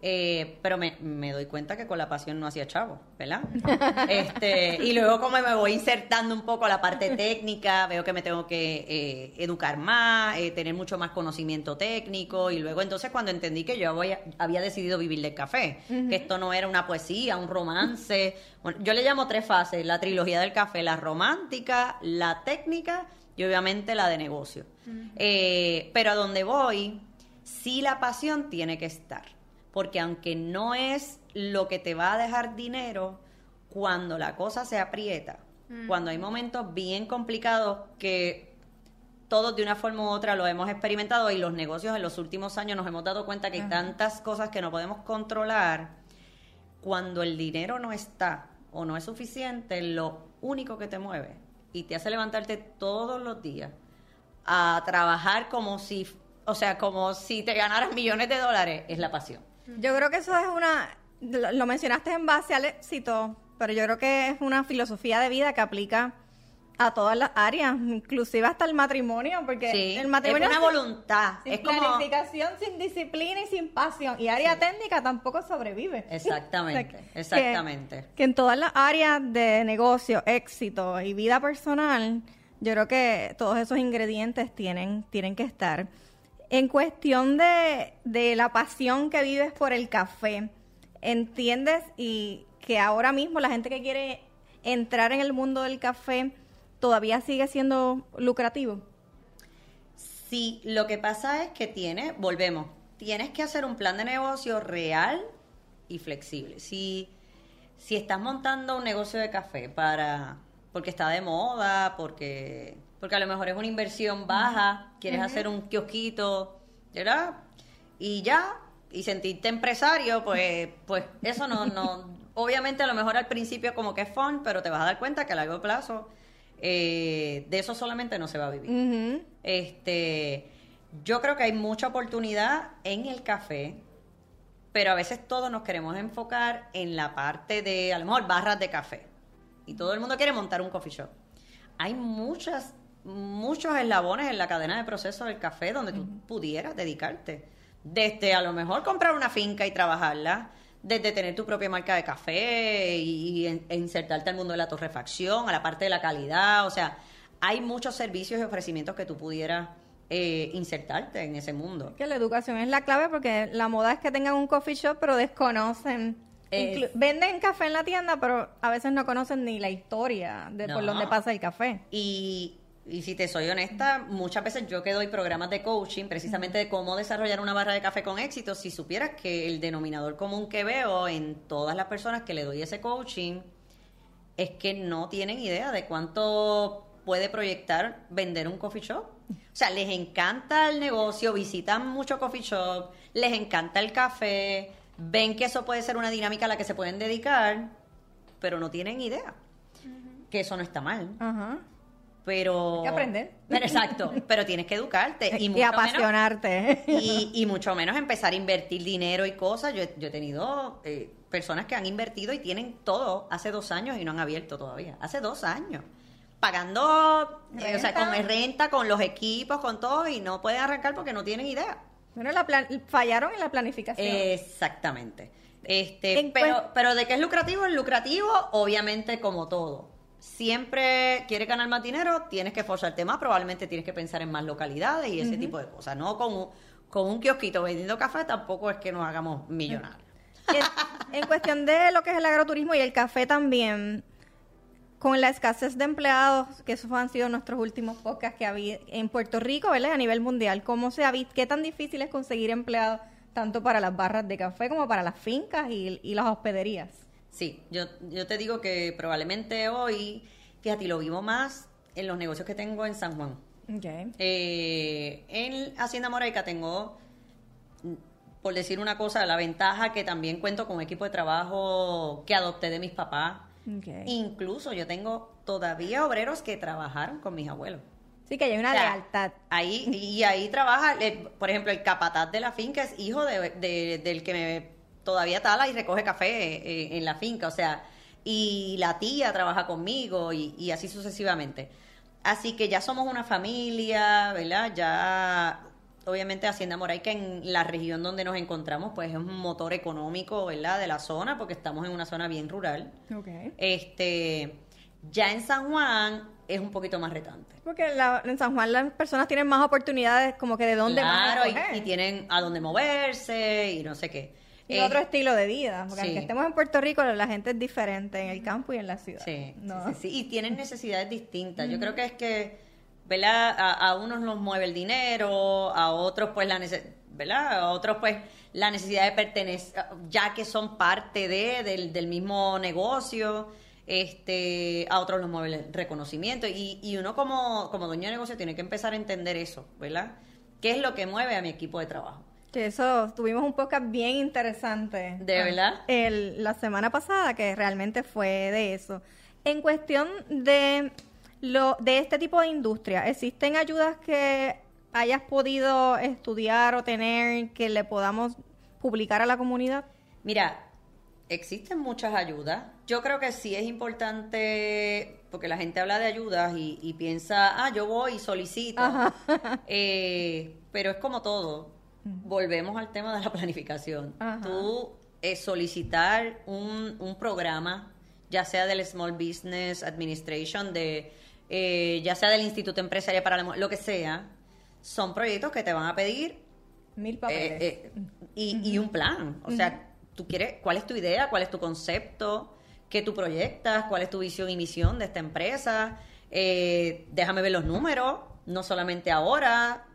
Speaker 2: eh, pero me, me doy cuenta que con la pasión no hacía chavo, ¿verdad? Este, y luego como me voy insertando un poco a la parte técnica, veo que me tengo que eh, educar más, eh, tener mucho más conocimiento técnico, y luego entonces cuando entendí que yo había, había decidido vivir del café, que esto no era una poesía, un romance, bueno, yo le llamo tres fases, la trilogía del café, la romántica, la técnica y obviamente la de negocio. Eh, pero a donde voy, sí la pasión tiene que estar porque aunque no es lo que te va a dejar dinero, cuando la cosa se aprieta, cuando hay momentos bien complicados que todos de una forma u otra lo hemos experimentado y los negocios en los últimos años nos hemos dado cuenta que hay tantas cosas que no podemos controlar, cuando el dinero no está o no es suficiente, lo único que te mueve y te hace levantarte todos los días a trabajar como si, o sea, como si te ganaras millones de dólares, es la pasión.
Speaker 3: Yo creo que eso es una, lo mencionaste en base al éxito, pero yo creo que es una filosofía de vida que aplica a todas las áreas, inclusive hasta el matrimonio, porque
Speaker 2: Sí,
Speaker 3: el matrimonio
Speaker 2: es una
Speaker 3: sin-
Speaker 2: voluntad.
Speaker 3: Sin
Speaker 2: es como...
Speaker 3: planificación, sin disciplina y sin pasión. Y área técnica tampoco sobrevive.
Speaker 2: Exactamente,
Speaker 3: O sea, que-
Speaker 2: exactamente.
Speaker 3: Que, en todas las áreas de negocio, éxito y vida personal, yo creo que todos esos ingredientes tienen, tienen que estar. En cuestión de, de la pasión que vives por el café, ¿entiendes? Y que ahora mismo la gente que quiere entrar en el mundo del café todavía sigue siendo lucrativo.
Speaker 2: Sí, lo que pasa es que tiene, volvemos, tienes que hacer un plan de negocio real y flexible. Si, si estás montando un negocio de café para, porque está de moda, porque, porque a lo mejor es una inversión baja, quieres hacer un kiosquito, ¿verdad? Y ya, y sentirte empresario, pues, pues eso no, no, obviamente a lo mejor al principio como que es fun, pero te vas a dar cuenta que a largo plazo eh, de eso solamente no se va a vivir. Este, yo creo que hay mucha oportunidad en el café, pero a veces todos nos queremos enfocar en la parte de, a lo mejor, barras de café. Y todo el mundo quiere montar un coffee shop. Hay muchas, muchos eslabones en la cadena de proceso del café donde tú pudieras dedicarte. Desde a lo mejor comprar una finca y trabajarla, desde tener tu propia marca de café y, e insertarte al mundo de la torrefacción, a la parte de la calidad. O sea, hay muchos servicios y ofrecimientos que tú pudieras eh, insertarte en ese mundo.
Speaker 3: Que la educación es la clave porque la moda es que tengan un coffee shop pero desconocen. Venden café en la tienda pero a veces no conocen ni la historia de por
Speaker 2: No.
Speaker 3: donde pasa el café.
Speaker 2: Y, y si te soy honesta, muchas veces yo que doy programas de coaching precisamente de cómo desarrollar una barra de café con éxito, si supieras que el denominador común que veo en todas las personas que le doy ese coaching es que no tienen idea de cuánto puede proyectar vender un coffee shop. O sea, les encanta el negocio, visitan mucho coffee shop, les encanta el café, ven que eso puede ser una dinámica a la que se pueden dedicar, pero no tienen idea que eso no está mal.
Speaker 3: Ajá.
Speaker 2: pero
Speaker 3: Hay que aprender.
Speaker 2: pero exacto pero tienes que educarte y,
Speaker 3: Y,
Speaker 2: mucho menos,
Speaker 3: apasionarte.
Speaker 2: y, y mucho menos empezar a invertir dinero y cosas. Yo, he- yo he tenido eh, personas que han invertido y tienen todo hace dos años y no han abierto todavía. Hace dos años. Pagando eh, o sea con renta con los equipos con todo y no pueden arrancar porque no tienen idea
Speaker 3: bueno, la plan- fallaron en la planificación.
Speaker 2: Exactamente. Este, pero, pero de que es lucrativo, es lucrativo, obviamente como todo. Siempre quieres ganar más dinero, tienes que esforzarte más, probablemente tienes que pensar en más localidades y ese tipo de cosas. No con un, con un kiosquito vendiendo café tampoco es que nos hagamos millonarios.
Speaker 3: en, en cuestión de lo que es el agroturismo y el café también, con la escasez de empleados, que esos han sido nuestros últimos podcasts que había en Puerto Rico, ¿verdad? A nivel mundial, ¿cómo se ha visto? ¿Qué tan difícil es conseguir empleados tanto para las barras de café como para las fincas y, y las hospederías?
Speaker 2: Sí, yo, yo te digo que probablemente hoy, fíjate, lo vivo más en los negocios que tengo en San Juan.
Speaker 3: Okay.
Speaker 2: Eh, en Hacienda Moraica tengo, por decir una cosa, la ventaja que también cuento con un equipo de trabajo que adopté de mis papás.
Speaker 3: Okay.
Speaker 2: Incluso yo tengo todavía obreros que trabajaron con mis abuelos.
Speaker 3: Sí, que hay una
Speaker 2: O sea,
Speaker 3: lealtad.
Speaker 2: Ahí, y ahí trabaja, eh, por ejemplo, el capataz de la finca es hijo de, de- del que me todavía tala y recoge café eh, en la finca, o sea, y la tía trabaja conmigo y, y así sucesivamente. Así que ya somos una familia, ¿verdad? Ya, obviamente, Hacienda Moraica en la región donde nos encontramos, pues es un motor económico, ¿verdad? De la zona, porque estamos en una zona bien rural.
Speaker 3: Okay.
Speaker 2: Este, ya en San Juan es un poquito más retante.
Speaker 3: Porque la- en San Juan las personas tienen más oportunidades como que de dónde van a
Speaker 2: Claro,
Speaker 3: coger.
Speaker 2: y, y tienen a dónde moverse y no sé qué.
Speaker 3: Y
Speaker 2: Eh,
Speaker 3: otro estilo de vida, porque
Speaker 2: sí.
Speaker 3: aunque estemos en Puerto Rico, la gente es diferente en el campo y en la ciudad.
Speaker 2: Sí,
Speaker 3: No.
Speaker 2: sí, sí, sí, y tienen necesidades distintas. Yo creo que es que, ¿verdad? A, a unos los mueve el dinero, a otros pues la nece- ¿verdad? A otros pues la necesidad de pertenecer, ya que son parte de, del, del mismo negocio, este, a otros los mueve el reconocimiento. Y, y uno como, como dueño de negocio tiene que empezar a entender eso, ¿verdad? ¿Qué es lo que mueve a mi equipo de trabajo?
Speaker 3: Que eso, tuvimos un podcast bien interesante.
Speaker 2: ¿De verdad?
Speaker 3: El, la semana pasada, que realmente fue de eso. En cuestión de, lo, de este tipo de industria, ¿existen ayudas que hayas podido estudiar o tener que le podamos publicar a la comunidad?
Speaker 2: Mira, Existen muchas ayudas. Yo creo que sí es importante, porque la gente habla de ayudas y, y piensa, ah, yo voy y solicito. Eh, pero es como todo. Volvemos al tema de la planificación.
Speaker 3: Ajá.
Speaker 2: Tú eh, solicitar un, un programa, ya sea del Small Business Administration, de, eh, ya sea del Instituto Empresarial para la Mujer, lo que sea, son proyectos que te van a pedir
Speaker 3: Mil papeles.
Speaker 2: eh, eh, y, y un plan. O sea, tú quieres, ¿cuál es tu idea? ¿Cuál es tu concepto? ¿Qué tú proyectas? ¿Cuál es tu visión y misión de esta empresa? Eh, déjame ver los números, no solamente ahora,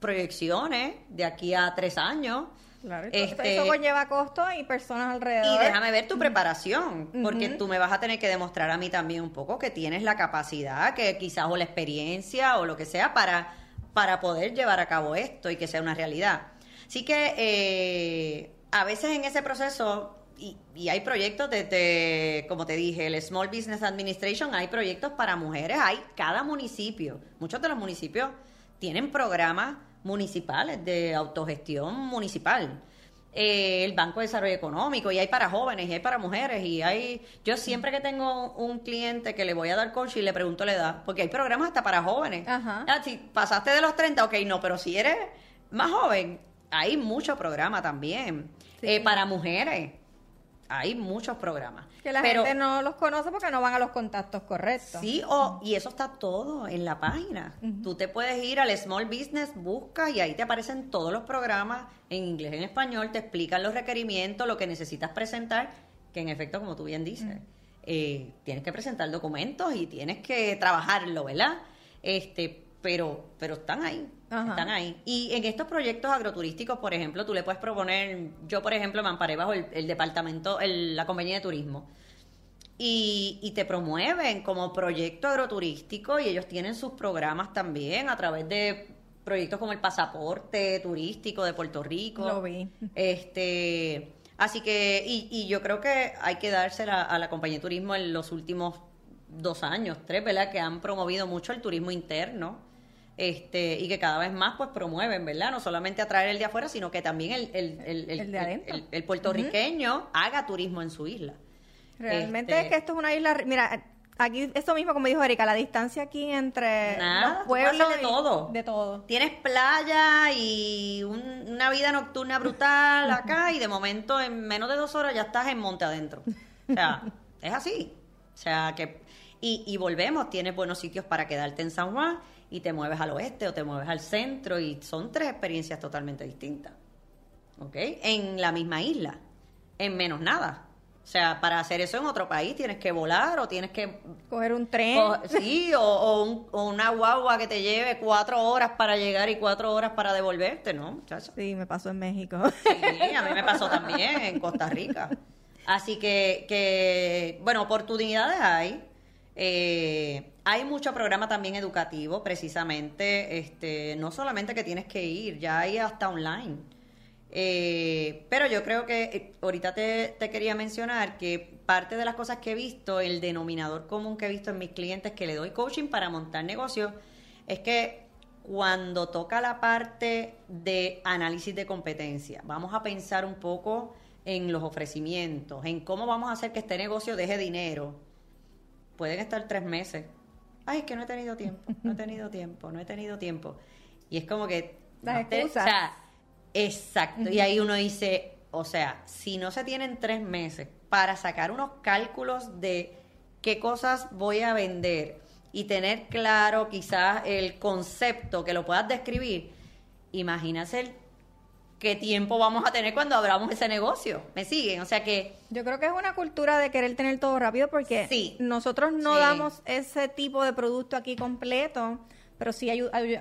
Speaker 2: proyecciones de aquí a tres años.
Speaker 3: Claro,
Speaker 2: Este,
Speaker 3: eso conlleva costo y personas alrededor.
Speaker 2: y déjame ver tu preparación, porque tú me vas a tener que demostrar a mí también un poco que tienes la capacidad, que quizás o la experiencia o lo que sea para, para poder llevar a cabo esto y que sea una realidad. Así que eh, a veces en ese proceso, y, y hay proyectos desde, como te dije, el Small Business Administration, hay proyectos para mujeres, hay cada municipio, muchos de los municipios tienen programas municipales de autogestión municipal. Eh, el Banco de Desarrollo Económico, y hay para jóvenes, y hay para mujeres, y hay... Yo siempre que tengo un cliente que le voy a dar coach y le pregunto la edad, porque hay programas hasta para jóvenes.
Speaker 3: Ajá.
Speaker 2: Ah, si pasaste de los 30, ok, no, pero si eres más joven, hay muchos programas también.
Speaker 3: Sí.
Speaker 2: Eh, para mujeres, hay muchos programas.
Speaker 3: Que la
Speaker 2: Pero-
Speaker 3: gente no los conoce porque no van a los contactos correctos.
Speaker 2: Sí, o, y eso está todo en la página. Tú te puedes ir al Small Business, busca y ahí te aparecen todos los programas en inglés y en español, te explican los requerimientos, lo que necesitas presentar, que en efecto, como tú bien dices, eh, tienes que presentar documentos y tienes que trabajarlo, ¿verdad? Este, pero, pero están ahí,
Speaker 3: Ajá.
Speaker 2: están ahí. Y en estos proyectos agroturísticos, por ejemplo, tú le puedes proponer, yo por ejemplo me amparé bajo el, el departamento, el- la compañía de turismo y, y te promueven como proyecto agroturístico y ellos tienen sus programas también a través de proyectos como el pasaporte turístico de Puerto Rico.
Speaker 3: Lo vi.
Speaker 2: Este, así que, y, y yo creo que hay que dársela a la compañía de turismo en los últimos dos años, tres, ¿verdad? Que han promovido mucho el turismo interno. Este, y que cada vez más pues promueven, ¿verdad? No solamente atraer el de afuera, sino que también el, el, el,
Speaker 3: El de
Speaker 2: el- puertorriqueño haga turismo en su isla.
Speaker 3: Realmente
Speaker 2: Este-
Speaker 3: es que esto es una isla. Mira, aquí, eso mismo como dijo Erika, la distancia aquí entre
Speaker 2: Nada,
Speaker 3: los pueblos.
Speaker 2: hacer de
Speaker 3: y-
Speaker 2: todo.
Speaker 3: De todo.
Speaker 2: Tienes playa y un- una vida nocturna brutal acá y de momento en menos de dos horas ya estás en monte adentro. O sea, es así. O sea, que... Y, y volvemos, tienes buenos sitios para quedarte en San Juan y te mueves al oeste o te mueves al centro y son tres experiencias totalmente distintas. ¿Ok? En la misma isla, en menos nada. O sea, para hacer eso en otro país tienes que volar o tienes que
Speaker 3: Coger un tren.
Speaker 2: o- sí, o, o un- o una guagua que te lleve cuatro horas para llegar y cuatro horas para devolverte, ¿no, muchacha?
Speaker 3: Sí, me pasó en México.
Speaker 2: Sí, a mí me pasó también en Costa Rica. Así que, que bueno, oportunidades hay. Eh, hay mucho programa también educativo, precisamente, este, no solamente que tienes que ir, ya hay hasta online. Eh, pero yo creo que eh, ahorita te, te quería mencionar que parte de las cosas que he visto, el denominador común que he visto en mis clientes que le doy coaching para montar negocios, es que cuando toca la parte de análisis de competencia, vamos a pensar un poco en los ofrecimientos, en cómo vamos a hacer que este negocio deje dinero. Pueden estar tres meses. Ay, es que no he tenido tiempo, no he tenido tiempo, no he tenido tiempo. Y es como que...
Speaker 3: Las
Speaker 2: no te-
Speaker 3: excusas.
Speaker 2: o sea, exacto. Y ahí uno dice, o sea, si no se tienen tres meses para sacar unos cálculos de qué cosas voy a vender y tener claro quizás el concepto que lo puedas describir, imagínate el- qué tiempo vamos a tener cuando abramos ese negocio. ¿Me siguen? O sea que
Speaker 3: Yo creo que es una cultura de querer tener todo rápido porque
Speaker 2: Sí.
Speaker 3: nosotros no
Speaker 2: Sí.
Speaker 3: damos ese tipo de producto aquí completo, pero sí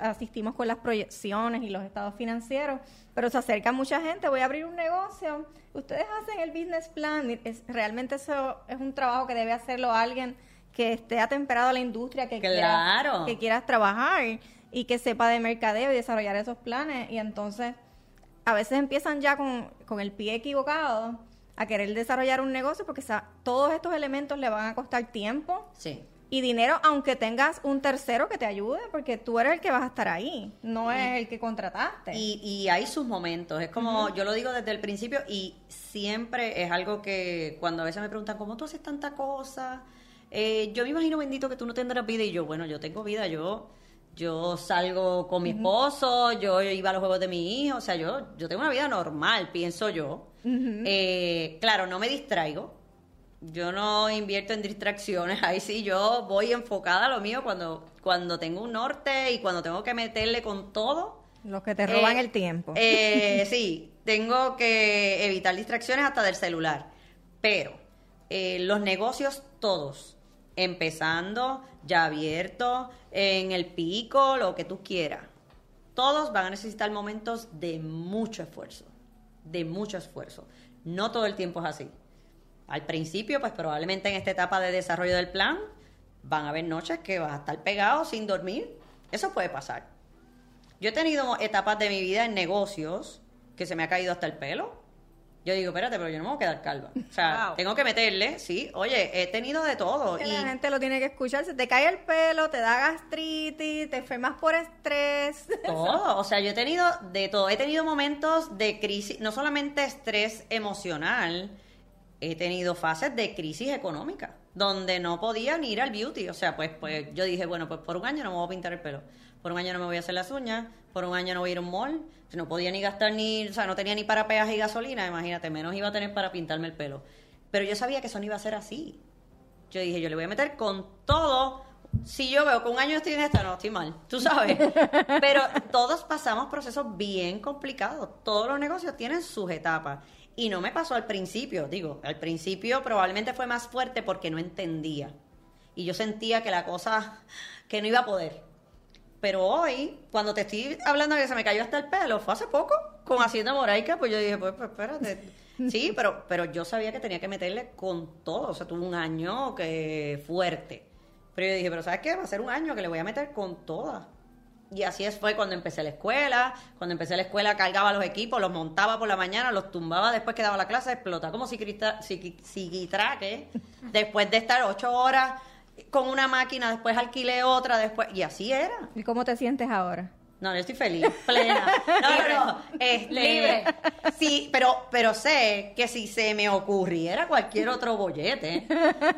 Speaker 3: asistimos con las proyecciones y los estados financieros, pero se acerca mucha gente, voy a abrir un negocio, ustedes hacen el business plan, es, realmente eso es un trabajo que debe hacerlo alguien que esté atemperado a la industria, que,
Speaker 2: Claro.
Speaker 3: quieras, que quieras trabajar y que sepa de mercadeo y desarrollar esos planes y entonces a veces empiezan ya con, con el pie equivocado a querer desarrollar un negocio porque todos estos elementos le van a costar tiempo
Speaker 2: sí.
Speaker 3: y dinero aunque tengas un tercero que te ayude, porque tú eres el que vas a estar ahí, no es el que contrataste.
Speaker 2: Y, y hay sus momentos, es como, yo lo digo desde el principio y siempre es algo que cuando a veces me preguntan, ¿cómo tú haces tanta cosa? Eh, yo me imagino, bendito, que tú no tendrás vida y yo, bueno, yo tengo vida, yo... Yo salgo con mi esposo, yo iba a los juegos de mi hijo, o sea, yo, yo tengo una vida normal, pienso yo. Eh, claro, no me distraigo, yo no invierto en distracciones, ahí sí yo voy enfocada a lo mío cuando, cuando tengo un norte y cuando tengo que meterle con todo.
Speaker 3: Los que te roban
Speaker 2: Eh,
Speaker 3: el tiempo.
Speaker 2: eh, sí, tengo que evitar distracciones hasta del celular. Pero eh, los negocios todos, empezando, ya abiertos, en el pico, lo que tú quieras, todos van a necesitar momentos de mucho esfuerzo, de mucho esfuerzo. No todo el tiempo es así. Al principio, pues probablemente en esta etapa de desarrollo del plan, van a haber noches que vas a estar pegado sin dormir. Eso puede pasar. Yo he tenido etapas de mi vida en negocios que se me ha caído hasta el pelo. Yo digo, espérate, pero yo no me voy a quedar calva. O sea,
Speaker 1: Wow.
Speaker 2: tengo que meterle, sí. Oye, he tenido de todo.
Speaker 3: Que
Speaker 2: y
Speaker 3: la gente lo tiene que escuchar. Se te cae el pelo, te da gastritis, te enfermas por estrés.
Speaker 2: todo. O sea, yo he tenido de todo. He tenido momentos de crisis, no solamente estrés emocional, he tenido fases de crisis económica, donde no podía ni ir al beauty. O sea, pues, pues yo dije, bueno, pues por un año no me voy a pintar el pelo. Por un año no me voy a hacer las uñas. Por un año no voy a ir a un mall. No podía ni gastar ni, o sea, no tenía ni para peaje y gasolina, imagínate, menos iba a tener para pintarme el pelo. Pero yo sabía que eso no iba a ser así. Yo dije, yo le voy a meter con todo. Si yo veo que un año estoy en esta, no, estoy mal, tú sabes. Pero todos pasamos procesos bien complicados. Todos los negocios tienen sus etapas. Y no me pasó al principio, digo, al principio probablemente fue más fuerte porque no entendía. Y yo sentía que la cosa, que no iba a poder. Pero hoy, cuando te estoy hablando de que se me cayó hasta el pelo, fue hace poco, con Hacienda Moraica, pues yo dije, pues, pues espérate. Sí, pero, pero yo sabía que tenía que meterle con todo. O sea, tuve un año que fuerte. Pero yo dije, pero ¿sabes qué? Va a ser un año que le voy a meter con todas. Y así es, fue cuando empecé la escuela. Cuando empecé la escuela cargaba los equipos, los montaba por la mañana, los tumbaba después que daba la clase, explotaba como psiquitra- psiqui- psiquitraque. Después de estar ocho horas con una máquina, después alquilé otra, después... Y así era.
Speaker 3: ¿Y cómo te sientes ahora?
Speaker 2: No, yo estoy feliz, plena. No, no, no. Este,
Speaker 1: Libre.
Speaker 2: Sí, pero, pero sé que si se me ocurriera cualquier otro bollete,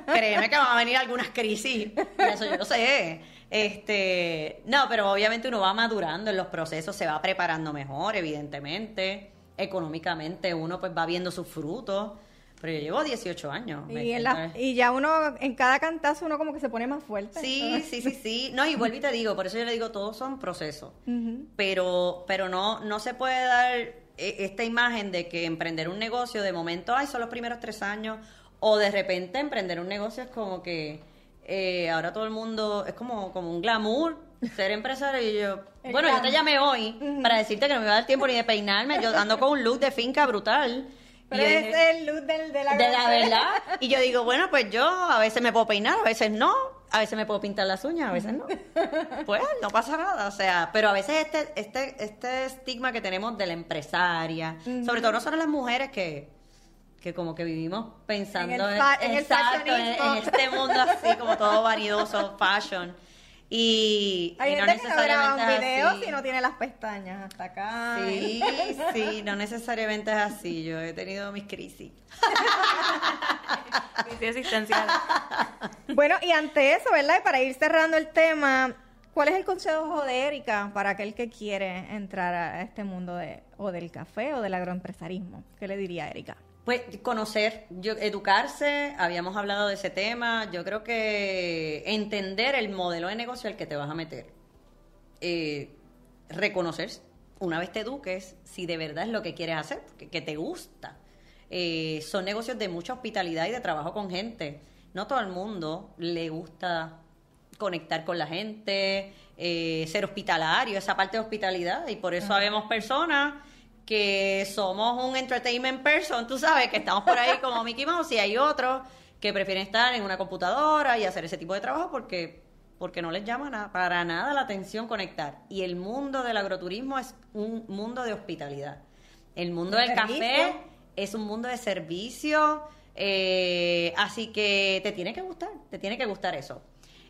Speaker 2: créeme que van a venir algunas crisis. Eso yo lo sé. Este, no, pero obviamente uno va madurando en los procesos, se va preparando mejor, evidentemente. Económicamente uno pues va viendo sus frutos. Pero yo llevo 18 años.
Speaker 3: Y, en la- y ya uno, en cada cantazo, uno como que se pone más fuerte.
Speaker 2: Sí, sí, sí, sí. No, y vuelvo y te digo, por eso yo le digo, todos son procesos. Pero, pero no, no se puede dar eh, esta imagen de que emprender un negocio de momento, ay, son los primeros tres años, o de repente emprender un negocio es como que eh, ahora todo el mundo, es como, como un glamour ser empresario y yo,
Speaker 3: El
Speaker 2: bueno, yo te llamé hoy para decirte que no me iba a dar tiempo ni de peinarme, yo ando con un look de finca brutal.
Speaker 3: Pero
Speaker 2: Y dije,
Speaker 3: es el look del, de la
Speaker 2: de la verdad. Y yo digo, bueno, pues yo a veces me puedo peinar, a veces no, a veces me puedo pintar las uñas, a veces no. Pues no pasa nada, o sea, pero a veces este este este estigma que tenemos de la empresaria, sobre todo nosotros las mujeres que que como que vivimos pensando
Speaker 3: En el en el
Speaker 2: exacto, en este mundo así como todo vanidoso, fashion. Y,
Speaker 3: Hay
Speaker 2: y no
Speaker 3: gente que no graba un
Speaker 2: necesariamente es
Speaker 3: video
Speaker 2: así.
Speaker 3: si no tiene las pestañas hasta acá.
Speaker 2: Sí, sí, no necesariamente es así. Yo he tenido mis crisis.
Speaker 1: Crisis existencial.
Speaker 3: Bueno, y ante eso, ¿verdad? Y para ir cerrando el tema, ¿cuál es el consejo de Erika para aquel que quiere entrar a este mundo de, o del café o del agroempresarismo? ¿Qué le diría Erika?
Speaker 2: Pues conocer, yo, educarse, habíamos hablado de ese tema, yo creo que entender el modelo de negocio al que te vas a meter, Eh, reconocer, una vez te eduques, si de verdad es lo que quieres hacer, que, que te gusta. Eh, son negocios de mucha hospitalidad y de trabajo con gente. No todo el mundo le gusta conectar con la gente, eh, ser hospitalario, esa parte de hospitalidad, y por eso habemos personas que somos un entertainment person, tú sabes, que estamos por ahí como Mickey Mouse y hay otros que prefieren estar en una computadora y hacer ese tipo de trabajo porque porque no les llama na- para nada la atención conectar. Y el mundo del agroturismo es un mundo de hospitalidad. El mundo
Speaker 3: De
Speaker 2: del
Speaker 3: servicio.
Speaker 2: café es un mundo de servicio, eh, así que te tiene que gustar, te tiene que gustar eso.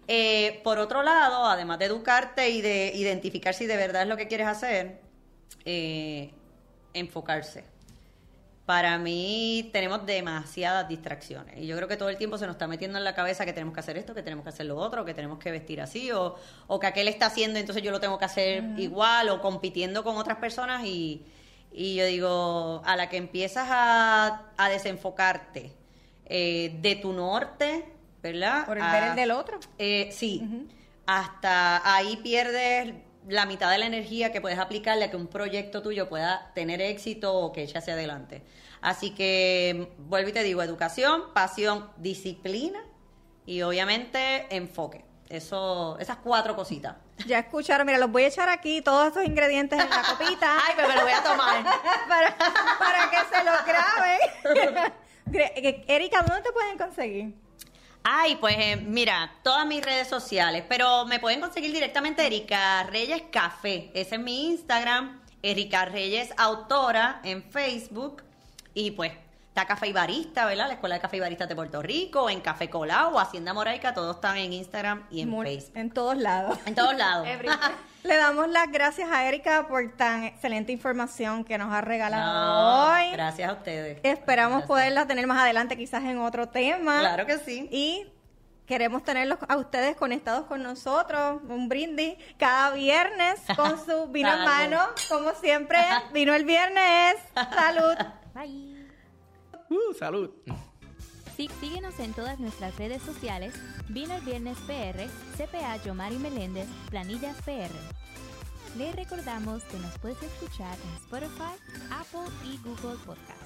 Speaker 2: Eh, por otro lado, además de educarte y de identificar si de verdad es lo que quieres hacer, eh, enfocarse. Para mí tenemos demasiadas distracciones y yo creo que todo el tiempo se nos está metiendo en la cabeza que tenemos que hacer esto, que tenemos que hacer lo otro, que tenemos que vestir así o, o que aquel está haciendo entonces yo lo tengo que hacer igual o compitiendo con otras personas y, y yo digo, a la que empiezas a, a desenfocarte eh, de tu norte, ¿verdad?
Speaker 3: Por el
Speaker 2: A-
Speaker 3: ver el del otro.
Speaker 2: eh, sí, hasta ahí pierdes la mitad de la energía que puedes aplicarle a que un proyecto tuyo pueda tener éxito o que eche hacia adelante. Así que vuelvo y te digo, educación, pasión, disciplina y obviamente enfoque. Eso, esas cuatro cositas.
Speaker 3: Ya escucharon, mira, los voy a echar aquí, todos esos ingredientes en la copita.
Speaker 2: Ay, pero me lo voy a tomar.
Speaker 3: para, para que se los graben. Erika, ¿dónde te pueden conseguir?
Speaker 2: Ay, pues eh, mira, todas mis redes sociales, pero me pueden conseguir directamente Erika Reyes Café. Ese es mi Instagram, Erika Reyes Autora en Facebook. Y pues está Café y Barista, ¿verdad? La Escuela de Café y Baristas de Puerto Rico, en Café Colao, Hacienda Moraica, todos están en Instagram y en
Speaker 3: Muy-
Speaker 2: Facebook.
Speaker 3: En todos lados.
Speaker 2: En todos lados.
Speaker 3: Le damos las gracias a Erika por tan excelente información que nos ha regalado
Speaker 2: No,
Speaker 3: hoy.
Speaker 2: gracias a ustedes.
Speaker 3: Esperamos
Speaker 2: Gracias.
Speaker 3: poderla tener más adelante, quizás en otro tema.
Speaker 2: Claro que sí.
Speaker 3: Y queremos tenerlos a ustedes conectados con nosotros, un brindis cada viernes con su vino en mano, como siempre. Vino el viernes. Salud.
Speaker 1: Bye.
Speaker 4: Uh, salud.
Speaker 1: Sí, síguenos en todas nuestras redes sociales. Vino el Viernes PR, CPA Yomari Meléndez, Planillas PR. Les recordamos que nos puedes escuchar en Spotify, Apple y Google Podcast.